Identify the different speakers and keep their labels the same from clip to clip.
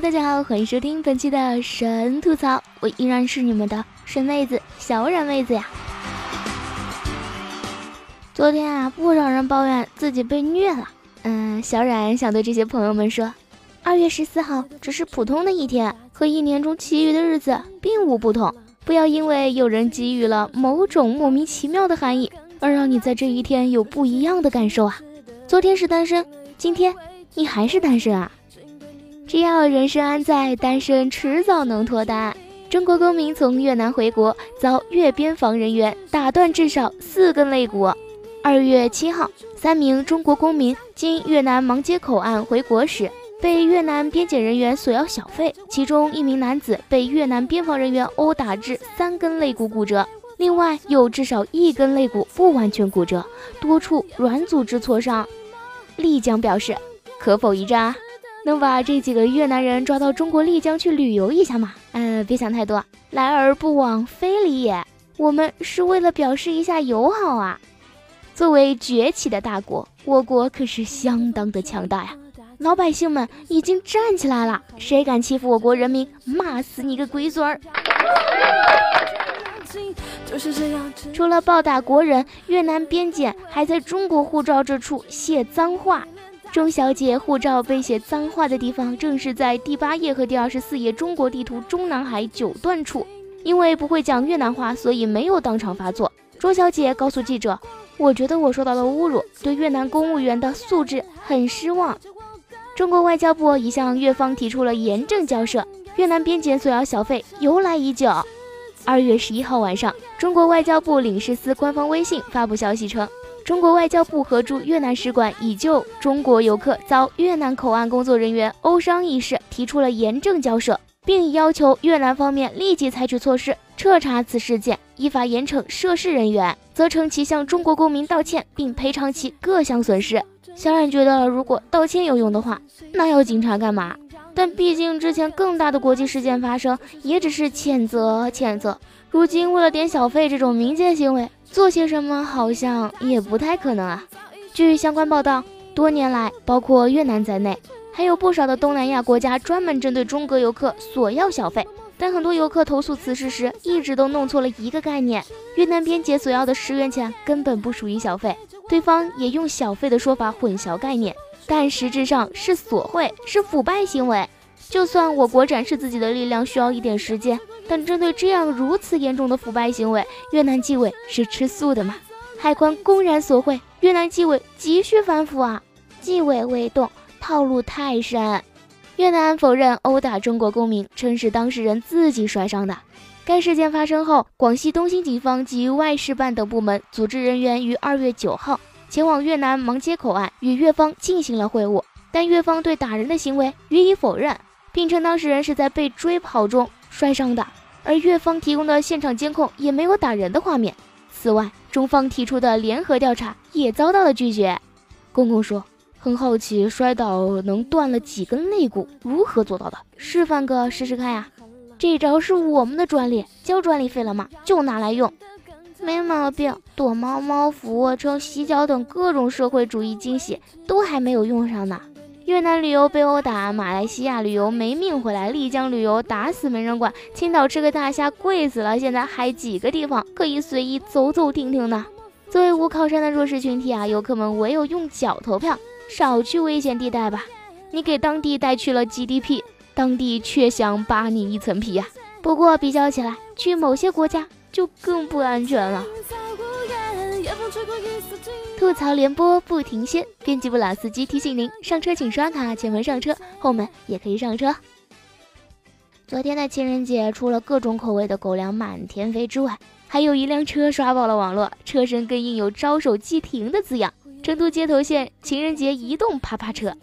Speaker 1: 大家好，欢迎收听本期的神吐槽，我依然是你们的神妹子小冉妹子呀。昨天啊，不少人抱怨自己被虐了，嗯，小冉想对这些朋友们说，二月十四号只是普通的一天，和一年中其余的日子并无不同，不要因为有人给予了某种莫名其妙的含义，而让你在这一天有不一样的感受啊。昨天是单身，今天你还是单身啊。只要人生安在，单身迟早能脱单。中国公民从越南回国，遭越边防人员打断至少四根肋骨。二月七号，三名中国公民经越南芒街口岸回国时，被越南边检人员索要小费，其中一名男子被越南边防人员殴打至三根肋骨骨折，另外有至少一根肋骨不完全骨折，多处软组织挫伤。丽江表示，可否一战啊？能把这几个越南人抓到中国丽江去旅游一下吗？呃，别想太多，来而不往非礼也。我们是为了表示一下友好啊。作为崛起的大国，我国可是相当的强大呀。老百姓们已经站起来了，谁敢欺负我国人民，骂死你个龟孙儿！除了暴打国人，越南边检还在中国护照这处写脏话。钟小姐护照被写脏话的地方，正是在第八页和第二十四页中国地图中南海九段处。因为不会讲越南话，所以没有当场发作。钟小姐告诉记者：“我觉得我受到了侮辱，对越南公务员的素质很失望。”中国外交部已向越方提出了严正交涉。越南边检索要小费由来已久。二月十一号晚上，中国外交部领事司官方微信发布消息称。中国外交部和驻越南使馆已就中国游客遭越南口岸工作人员殴伤一事提出了严正交涉，并要求越南方面立即采取措施彻查此事件，依法严惩涉事人员，责成其向中国公民道歉并赔偿其各项损失。小冉觉得，如果道歉有用的话，那要警察干嘛？但毕竟之前更大的国际事件发生，也只是谴责谴责。如今为了点小费这种民间行为。做些什么好像也不太可能啊。据相关报道，多年来，包括越南在内，还有不少的东南亚国家专门针对中国游客索要小费。但很多游客投诉此事时，一直都弄错了一个概念：越南边检索要的十元钱根本不属于小费，对方也用小费的说法混淆概念，但实质上是索贿，是腐败行为。就算我国展示自己的力量需要一点时间。但针对这样如此严重的腐败行为，越南纪委是吃素的吗？海关公然索贿，越南纪委急需反腐啊！纪委未动，套路太深。越南否认殴打中国公民，称是当事人自己摔伤的。该事件发生后，广西东兴警方及外事办等部门组织人员于二月九号前往越南芒街口岸与越方进行了会晤，但越方对打人的行为予以否认，并称当事人是在被追跑中。摔伤的，而越方提供的现场监控也没有打人的画面。此外，中方提出的联合调查也遭到了拒绝。公公说：“很好奇，摔倒能断了几根肋骨，如何做到的？示范个试试看呀！这招是我们的专利，交专利费了吗？就拿来用，没毛病。躲猫猫、俯卧撑、洗脚等各种社会主义惊喜都还没有用上呢。”越南旅游被殴打，马来西亚旅游没命回来，丽江旅游打死没人管，青岛吃个大虾贵死了。现在还几个地方可以随意走走停停呢？作为无靠山的弱势群体啊，游客们唯有用脚投票，少去危险地带吧。你给当地带去了 GDP，当地却想扒你一层皮呀。不过比较起来，去某些国家就更不安全了。吐槽联播不停歇，编辑部老司机提醒您：上车请刷卡，前门上车，后门也可以上车。昨天的情人节，除了各种口味的狗粮满天飞之外，还有一辆车刷爆了网络，车身更印有“招手即停”的字样。成都街头现情人节移动啪啪车，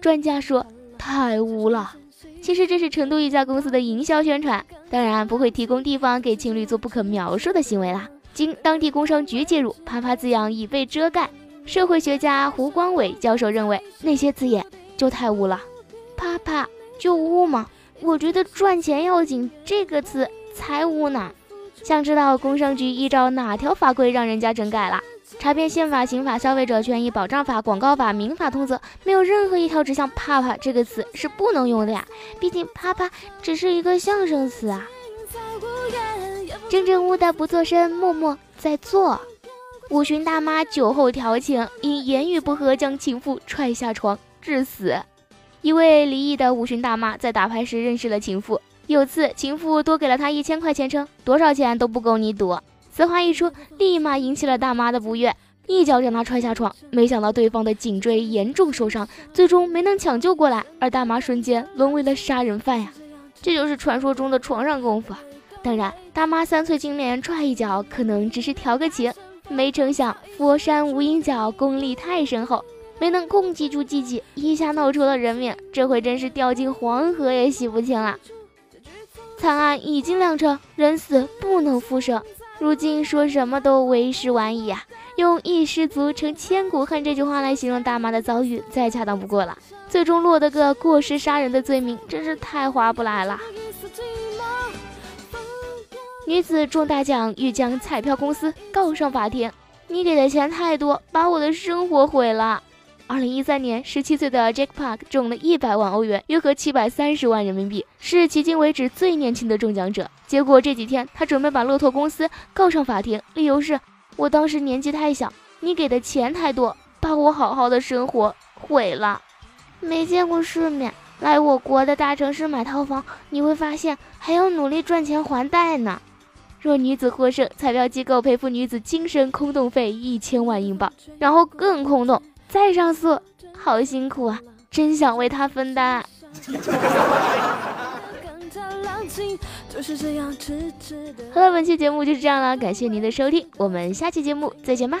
Speaker 1: 专家说太污了。其实这是成都一家公司的营销宣传，当然不会提供地方给情侣做不可描述的行为啦。经当地工商局介入，“啪啪”字样已被遮盖。社会学家胡光伟教授认为，那些字眼就太污了。啪啪就污吗？我觉得赚钱要紧这个词才污呢。想知道工商局依照哪条法规让人家整改了？查遍宪法、刑法、消费者权益保障法、广告法、民法通则，没有任何一条指向“啪啪”这个词是不能用的呀。毕竟“啪啪”只是一个象声词啊。真正污的不做声，默默在做。五旬大妈酒后调情，因言语不合将情妇踹下床致死。一位离异的五旬大妈在打牌时认识了情妇，有次情妇多给了她一千块钱，称多少钱都不够你赌。此话一出，立马引起了大妈的不悦，一脚将她踹下床。没想到对方的颈椎严重受伤，最终没能抢救过来，而大妈瞬间沦为了杀人犯呀！这就是传说中的床上功夫啊！当然，大妈三寸金莲踹一脚，可能只是调个情。没成想，佛山无影脚功力太深厚，没能控制住自己，一下闹出了人命。这回真是掉进黄河也洗不清了。惨案已经酿成，人死不能复生，如今说什么都为时晚矣啊！用“一失足成千古恨”这句话来形容大妈的遭遇，再恰当不过了。最终落得个过失杀人的罪名，真是太划不来了。女子中大奖，欲将彩票公司告上法庭。你给的钱太多，把我的生活毁了。二零一三年，十七岁的 Jack Park 中了一百万欧元，约合七百三十万人民币，是迄今为止最年轻的中奖者。结果这几天，他准备把骆驼公司告上法庭，理由是我当时年纪太小，你给的钱太多，把我好好的生活毁了。没见过世面，来我国的大城市买套房，你会发现还要努力赚钱还贷呢。若女子获胜，彩票机构赔付女子精神空洞费一千万英镑，然后更空洞，再上诉，好辛苦啊！真想为她分担。好了，本期节目就是这样了，感谢您的收听，我们下期节目再见吧。